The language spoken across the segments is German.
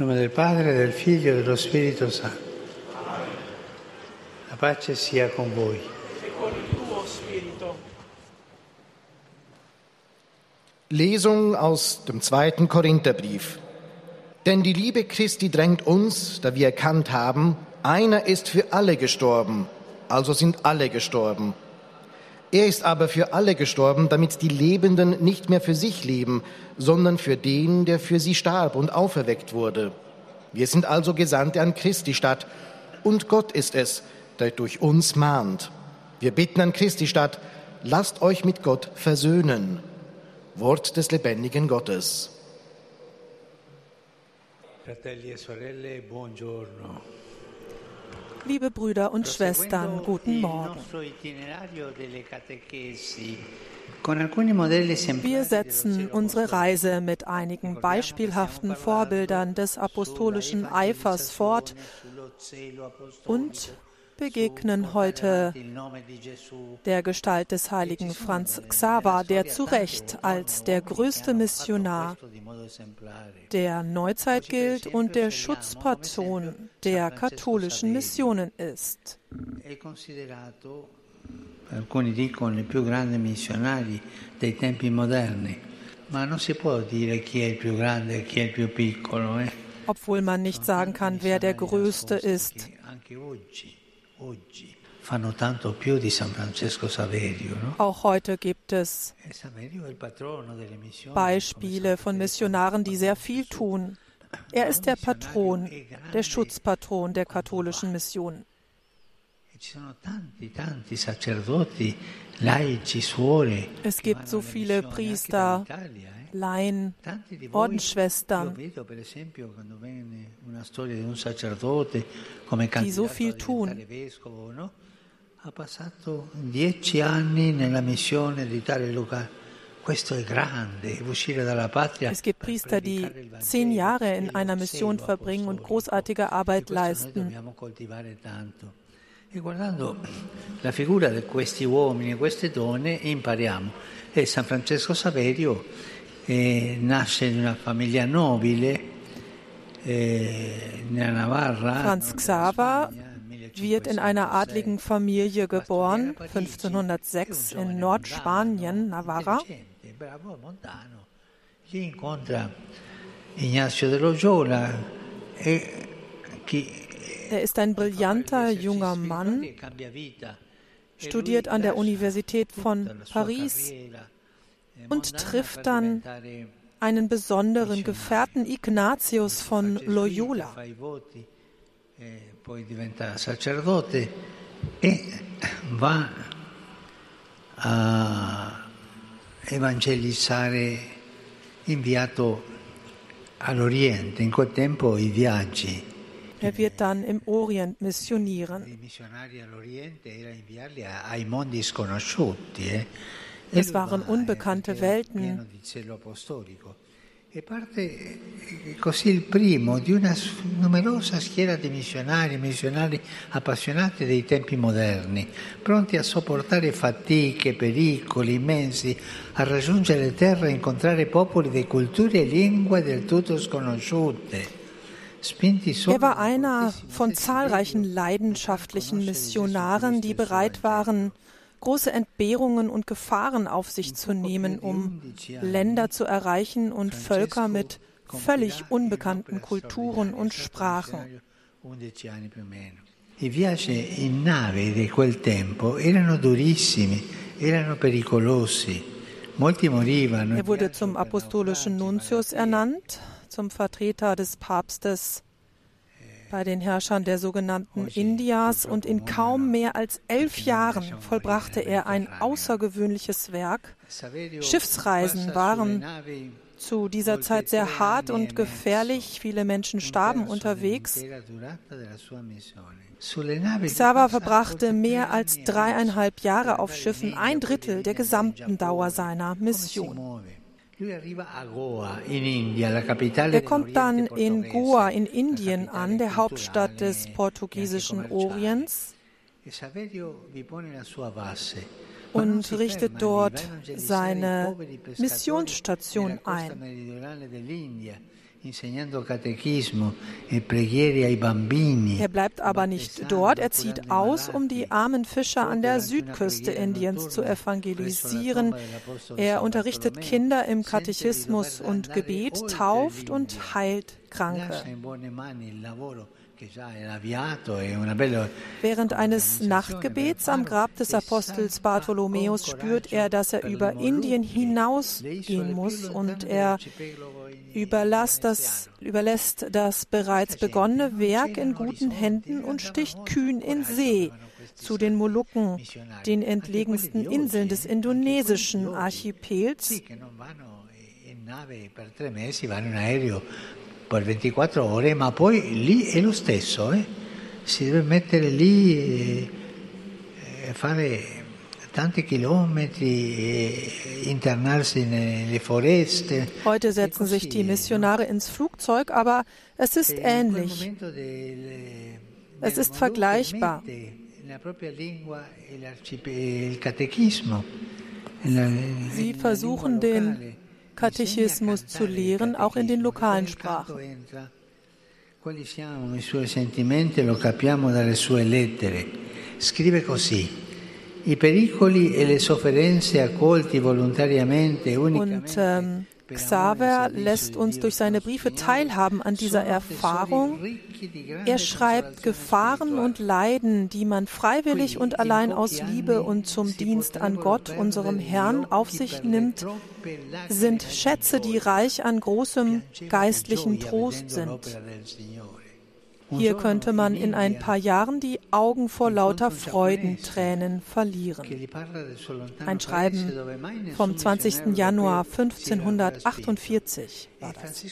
nome del Padre, del Figlio e dello Spirito Santo. La pace sia con voi. Lesung aus dem zweiten Korintherbrief. Denn die Liebe Christi drängt uns, da wir erkannt haben, einer ist für alle gestorben, also sind alle gestorben. Er ist aber für alle gestorben, damit die Lebenden nicht mehr für sich leben, sondern für den, der für sie starb und auferweckt wurde. Wir sind also Gesandte an Christi Stadt, und Gott ist es, der durch uns mahnt. Wir bitten an Christi Stadt, lasst euch mit Gott versöhnen. Wort des lebendigen Gottes. Fratelli e sorelle, buongiorno. Liebe Brüder und Schwestern, guten Morgen. Wir setzen unsere Reise mit einigen beispielhaften Vorbildern des apostolischen Eifers fort und begegnen heute der Gestalt des heiligen Franz Xaver, der zu Recht als der größte Missionar der Neuzeit gilt und der Schutzpatron der katholischen Missionen ist. Alcuni dicono il più grande missionario dei tempi moderni? Obwohl man nicht sagen kann, wer der Größte ist. Auch heute gibt es Beispiele von Missionaren, die sehr viel tun. Er ist der Patron, der Schutzpatron der katholischen Mission. Es gibt so viele Priester, Laien, Ordensschwestern, die so viel tun. Ha passato dieci anni nella missione di tale locale. Es gibt Priester, die zehn Jahre in einer Mission verbringen und großartige Arbeit leisten. E guardando la figura di questi uomini e queste donne impariamo. E San Francesco Saverio eh, nasce in una famiglia nobile eh, nella Navarra. Franz Xaver wird in einer adligen Familie geboren, 1506 in Nordspanien, Navarra. Bravo Montano, lì incontra Ignazio de Loyola e chi er ist ein brillanter junger Mann, studiert an der Universität von Paris und trifft dann einen besonderen Gefährten, Ignatius von Loyola. E evangelizzare inviato all'Oriente, in quel tempo i viaggi. Er wird dann im Orient missionieren. Es waren unbekannte Welten. E parte così il primo di una numerosa schiera di missionari, missionari appassionati dei tempi moderni, pronti a sopportare fatiche, pericoli immensi, a raggiungere terra e incontrare popoli di culture e lingue del tutto sconosciute. Er war einer von zahlreichen leidenschaftlichen Missionaren, die bereit waren, große Entbehrungen und Gefahren auf sich zu nehmen, um Länder zu erreichen und Völker mit völlig unbekannten Kulturen und Sprachen. I viaggi in nave di quel tempo erano durissimi, erano pericolosi. Molti morivano. Er wurde zum apostolischen Nuntius ernannt, zum Vertreter des Papstes bei den Herrschern der sogenannten Indias und in kaum mehr als elf Jahren vollbrachte er ein außergewöhnliches Werk. Schiffsreisen waren zu dieser Zeit sehr hart und gefährlich. Viele Menschen starben unterwegs. Xaver verbrachte mehr als dreieinhalb Jahre auf Schiffen, ein Drittel der gesamten Dauer seiner Mission. Er kommt dann in Goa in Indien an, der Hauptstadt des portugiesischen Orients, und richtet dort seine Missionsstation ein. Er bleibt aber nicht dort, er zieht aus, um die armen Fischer an der Südküste Indiens zu evangelisieren. Er unterrichtet Kinder im Katechismus und Gebet, tauft und heilt Kranke. Während eines Nachtgebets am Grab des Apostels Bartholomäus spürt er, dass er über Indien hinausgehen muss und er überlässt das, überlässt das bereits begonnene Werk in guten Händen und sticht kühn in See zu den Molukken, den entlegensten Inseln des indonesischen Archipels per 24 ore, ma poi lì è lo stesso, eh? si deve mettere lì e, e fare tanti chilometri, e internarsi nelle foreste. Heute setzen sich die Missionare ins Flugzeug, aber es ist ähnlich. Es ist vergleichbar. Sie versuchen den Katechismus zu lehren, auch in den lokalen Sprachen. Quali siano i suoi sentimenti lo capiamo dalle sue lettere. Scrive così: I pericoli e le sofferenze accolti volontariamente unicamente. Xaver lässt uns durch seine Briefe teilhaben an dieser Erfahrung. Er schreibt Gefahren und Leiden, die man freiwillig und allein aus Liebe und zum Dienst an Gott, unserem Herrn, auf sich nimmt, sind Schätze, die reich an großem geistlichen Trost sind. Hier könnte man in ein paar Jahren die Augen vor lauter Freudentränen verlieren. Ein Schreiben vom 20. Januar 1548 war das.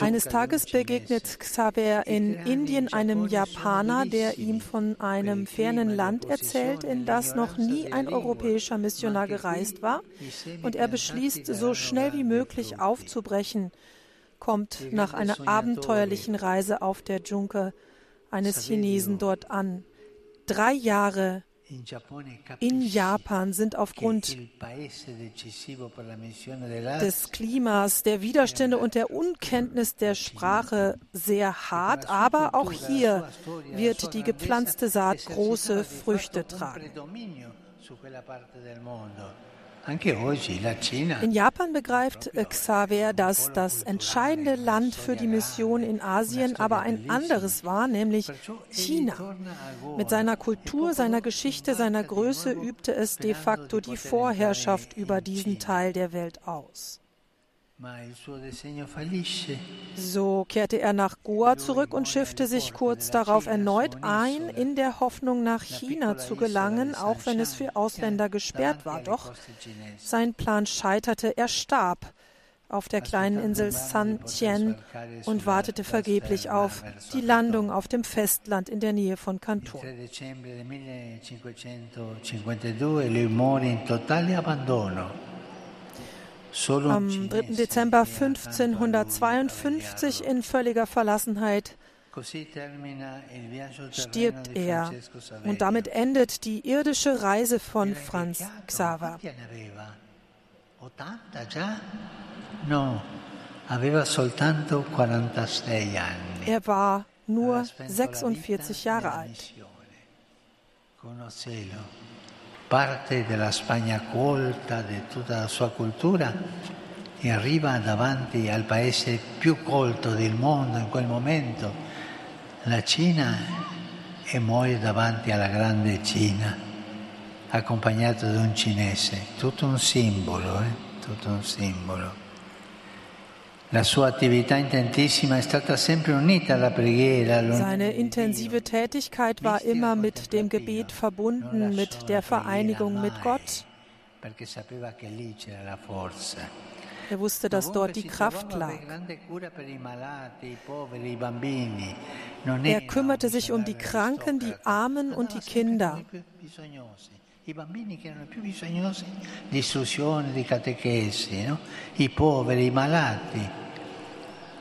Eines Tages begegnet Xaver in Indien einem Japaner, der ihm von einem fernen Land erzählt, in das noch nie ein europäischer Missionar gereist war, und er beschließt, so schnell wie möglich aufzubrechen, kommt nach einer abenteuerlichen Reise auf der Junke eines Chinesen dort an. Drei Jahre in Japan sind aufgrund des Klimas, der Widerstände und der Unkenntnis der Sprache sehr hart, aber auch hier wird die gepflanzte Saat große Früchte tragen. In Japan begreift Xaver, dass das entscheidende Land für die Mission in Asien aber ein anderes war, nämlich China. Mit seiner Kultur, seiner Geschichte, seiner Größe übte es de facto die Vorherrschaft über diesen Teil der Welt aus. So kehrte er nach Goa zurück und schiffte sich kurz darauf erneut ein, in der Hoffnung nach China zu gelangen, auch wenn es für Ausländer gesperrt war. Doch sein Plan scheiterte, er starb auf der kleinen Insel San Tien und wartete vergeblich auf die Landung auf dem Festland in der Nähe von Kanton. Am 3. Dezember 1552 in völliger Verlassenheit. Stirbt er. Und damit endet die irdische Reise von Franz Xaver. Er war nur 46 Jahre alt parte della Spagna colta, di tutta la sua cultura, e arriva davanti al paese più colto del mondo in quel momento, la Cina, e muore davanti alla grande Cina, accompagnato da un cinese. Tutto un simbolo, eh? tutto un simbolo. Seine intensive Tätigkeit war immer mit dem Gebet verbunden, mit der Vereinigung mit Gott. Er wusste, dass dort die Kraft lag. Er kümmerte sich um die Kranken, die Armen und die Kinder. I bambini che erano più bisognosi di istruzione, di catechesi, no? i poveri, i malati.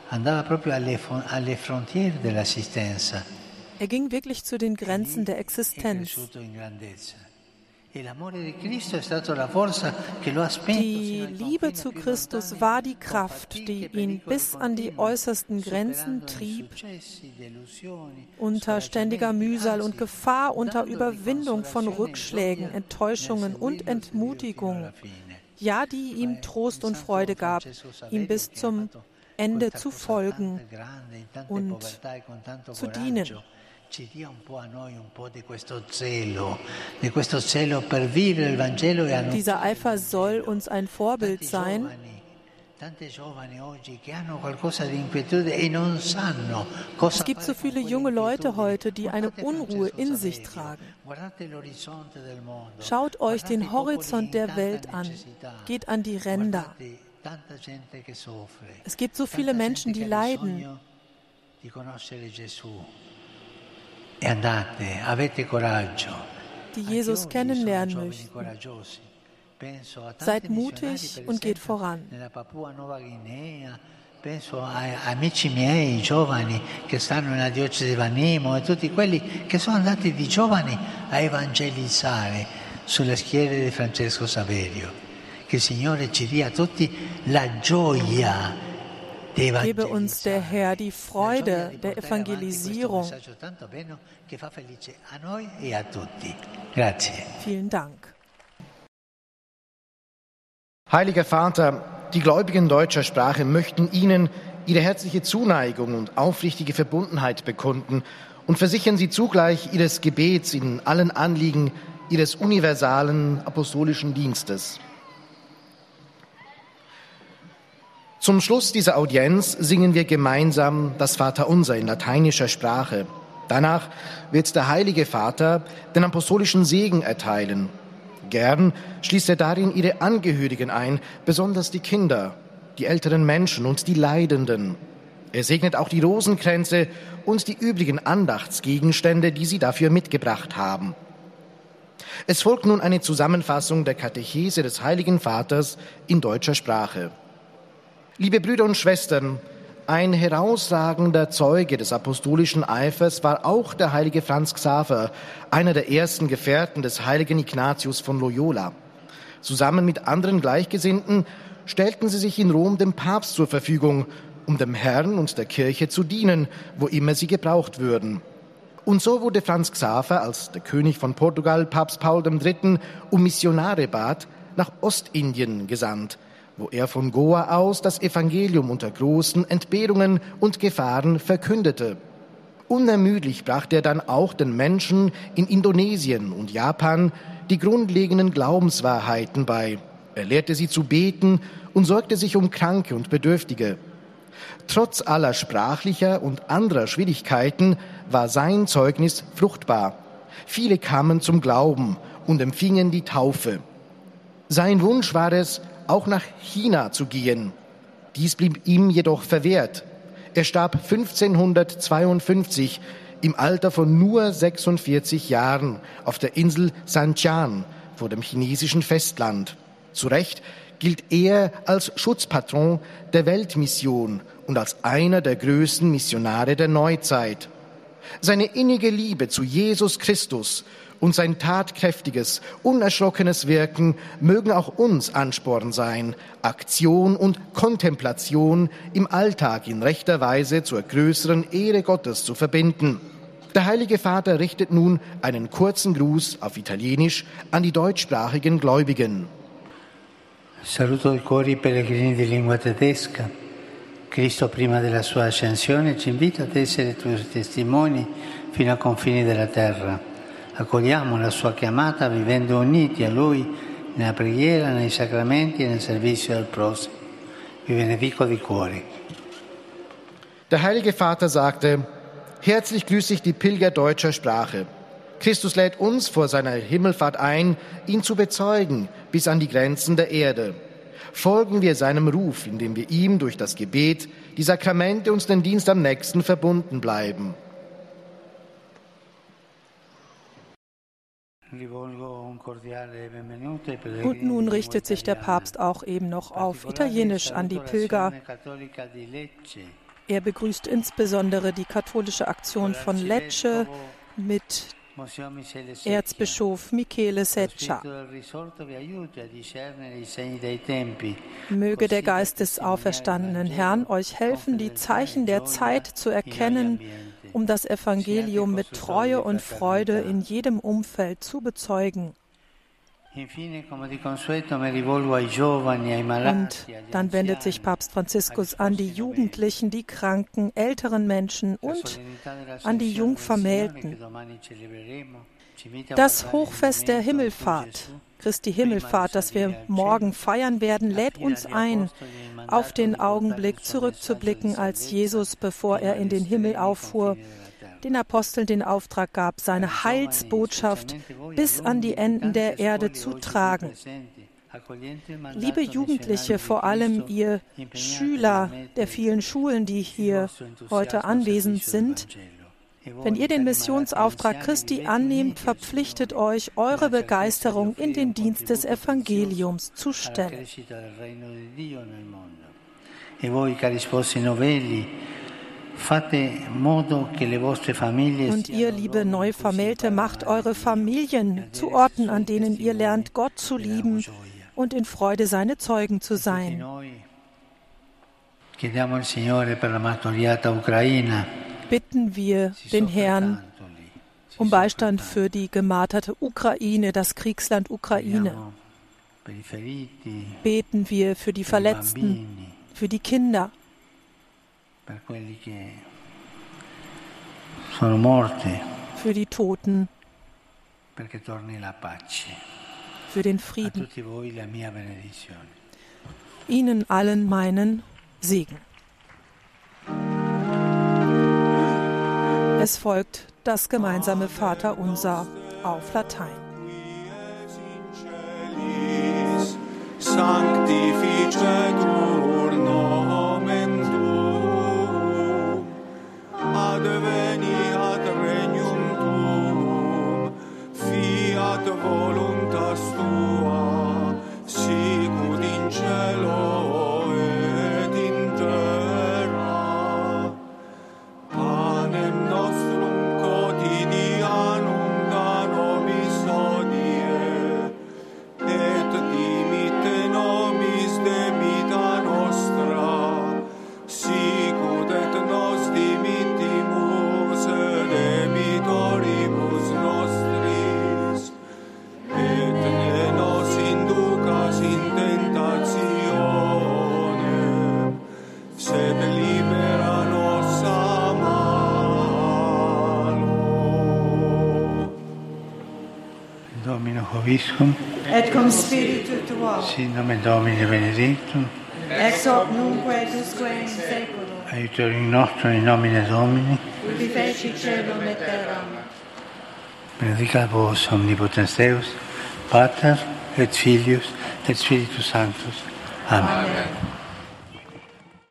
Andava proprio alle, alle frontiere dell'assistenza Er ging wirklich zu den Grenzen der Existenz. Die Liebe zu Christus war die Kraft, die ihn bis an die äußersten Grenzen trieb, unter ständiger Mühsal und Gefahr, unter Überwindung von Rückschlägen, Enttäuschungen und Entmutigungen, ja, die ihm Trost und Freude gab, ihm bis zum Ende zu folgen und zu dienen ci dia un po' a noi un po' di questo zelo, di questo zelo per vivere il Vangelo e Dieser Eifer soll uns ein Vorbild sein. Es gibt so viele junge Leute heute, die eine Unruhe in sich tragen. Schaut euch den Horizont der Welt an. Geht an die Ränder. Es gibt so viele Menschen, die leiden. Die Jesus kennenlernen möchten. Seid mutig und geht voran. Penso a amici miei giovani che stanno nella diocesi di Vanimo e tutti quelli che sono andati di giovani a evangelizzare sulle schiere di Francesco Saverio. Che il Signore ci dia a tutti la gioia Gebe uns der Herr die Freude der Evangelisierung. Vielen Dank. Heiliger Vater, die Gläubigen deutscher Sprache möchten Ihnen ihre herzliche Zuneigung und aufrichtige Verbundenheit bekunden und versichern Sie zugleich Ihres Gebets in allen Anliegen Ihres universalen apostolischen Dienstes. Zum Schluss dieser Audienz singen wir gemeinsam das Vaterunser in lateinischer Sprache. Danach wird der Heilige Vater den apostolischen Segen erteilen. Gern schließt er darin ihre Angehörigen ein, besonders die Kinder, die älteren Menschen und die Leidenden. Er segnet auch die Rosenkränze und die übrigen Andachtsgegenstände, die sie dafür mitgebracht haben. Es folgt nun eine Zusammenfassung der Katechese des Heiligen Vaters in deutscher Sprache. Liebe Brüder und Schwestern, ein herausragender Zeuge des apostolischen Eifers war auch der heilige Franz Xaver, einer der ersten Gefährten des heiligen Ignatius von Loyola. Zusammen mit anderen Gleichgesinnten stellten sie sich in Rom dem Papst zur Verfügung, um dem Herrn und der Kirche zu dienen, wo immer sie gebraucht würden. Und so wurde Franz Xaver, als der König von Portugal Papst Paul III. um Missionare bat, nach Ostindien gesandt, wo er von Goa aus das Evangelium unter großen Entbehrungen und Gefahren verkündete. Unermüdlich brachte er dann auch den Menschen in Indonesien und Japan die grundlegenden Glaubenswahrheiten bei. Er lehrte sie zu beten und sorgte sich um Kranke und Bedürftige. Trotz aller sprachlicher und anderer Schwierigkeiten war sein Zeugnis fruchtbar. Viele kamen zum Glauben und empfingen die Taufe. Sein Wunsch war es, auch nach China zu gehen. Dies blieb ihm jedoch verwehrt. Er starb 1552 im Alter von nur 46 Jahren auf der Insel Sanchan vor dem chinesischen Festland. Zu Recht gilt er als Schutzpatron der Weltmission und als einer der größten Missionare der Neuzeit. Seine innige Liebe zu Jesus Christus und sein tatkräftiges, unerschrockenes Wirken mögen auch uns Ansporn sein, Aktion und Kontemplation im Alltag in rechter Weise zur größeren Ehre Gottes zu verbinden. Der Heilige Vater richtet nun einen kurzen Gruß auf Italienisch an die deutschsprachigen Gläubigen. Saluto il cuore i pellegrini di lingua tedesca. Cristo prima della sua ascensione ci invita ad essere tuoi testimoni fino ai confini della terra. Accogliamo la sua chiamata vivendo uniti a Lui nella preghiera, nei sacramenti e nel servizio al prossimo. Vi benedico di cuore. Der Heilige Vater sagte, Herzlich grüße ich die Pilger deutscher Sprache. Christus lädt uns vor seiner Himmelfahrt ein, ihn zu bezeugen bis an die Grenzen der Erde. Folgen wir seinem Ruf, indem wir ihm durch das Gebet, die Sakramente und den Dienst am nächsten verbunden bleiben. Und nun richtet sich der Papst auch eben noch auf Italienisch an die Pilger. Er begrüßt insbesondere die katholische Aktion von Lecce mit Erzbischof Michele Seccia. Möge der Geist des auferstandenen Herrn euch helfen, die Zeichen der Zeit zu erkennen, um das Evangelium mit Treue und Freude in jedem Umfeld zu bezeugen. Und dann wendet sich Papst Franziskus an die Jugendlichen, die Kranken, älteren Menschen und an die Jungvermählten. Das Hochfest der Himmelfahrt, Christi Himmelfahrt, das wir morgen feiern werden, lädt uns ein, auf den Augenblick zurückzublicken, als Jesus, bevor er in den Himmel auffuhr, den Aposteln den Auftrag gab, seine Heilsbotschaft bis an die Enden der Erde zu tragen. Liebe Jugendliche, vor allem ihr Schüler der vielen Schulen, die hier heute anwesend sind, wenn ihr den Missionsauftrag Christi annehmt, verpflichtet euch, eure Begeisterung in den Dienst des Evangeliums zu stellen. E voi, cari sposi novelli, und ihr, liebe Neuvermählte, macht eure Familien zu Orten, an denen ihr lernt, Gott zu lieben und in Freude seine Zeugen zu sein. Bitten wir den Herrn um Beistand für die gemarterte Ukraine, das Kriegsland Ukraine. Beten wir für die Verletzten, für die Kinder. Für die Toten, für den Frieden. Ihnen allen meinen Segen. Es folgt das gemeinsame Vaterunser auf Latein. Sanctificetur nomen regnum tuum, fiat voluntas Vobiscum. Et cum spiritu tuo. Sin nomen Domini benedictum. Ex hoc nunc et usque in seculum. Aiutorium nostrum in nomine Domini. Qui feci celum et terram. Benedicat vos omnipotens Deus, Pater et Filius et Spiritus Sanctus. Amen. Amen.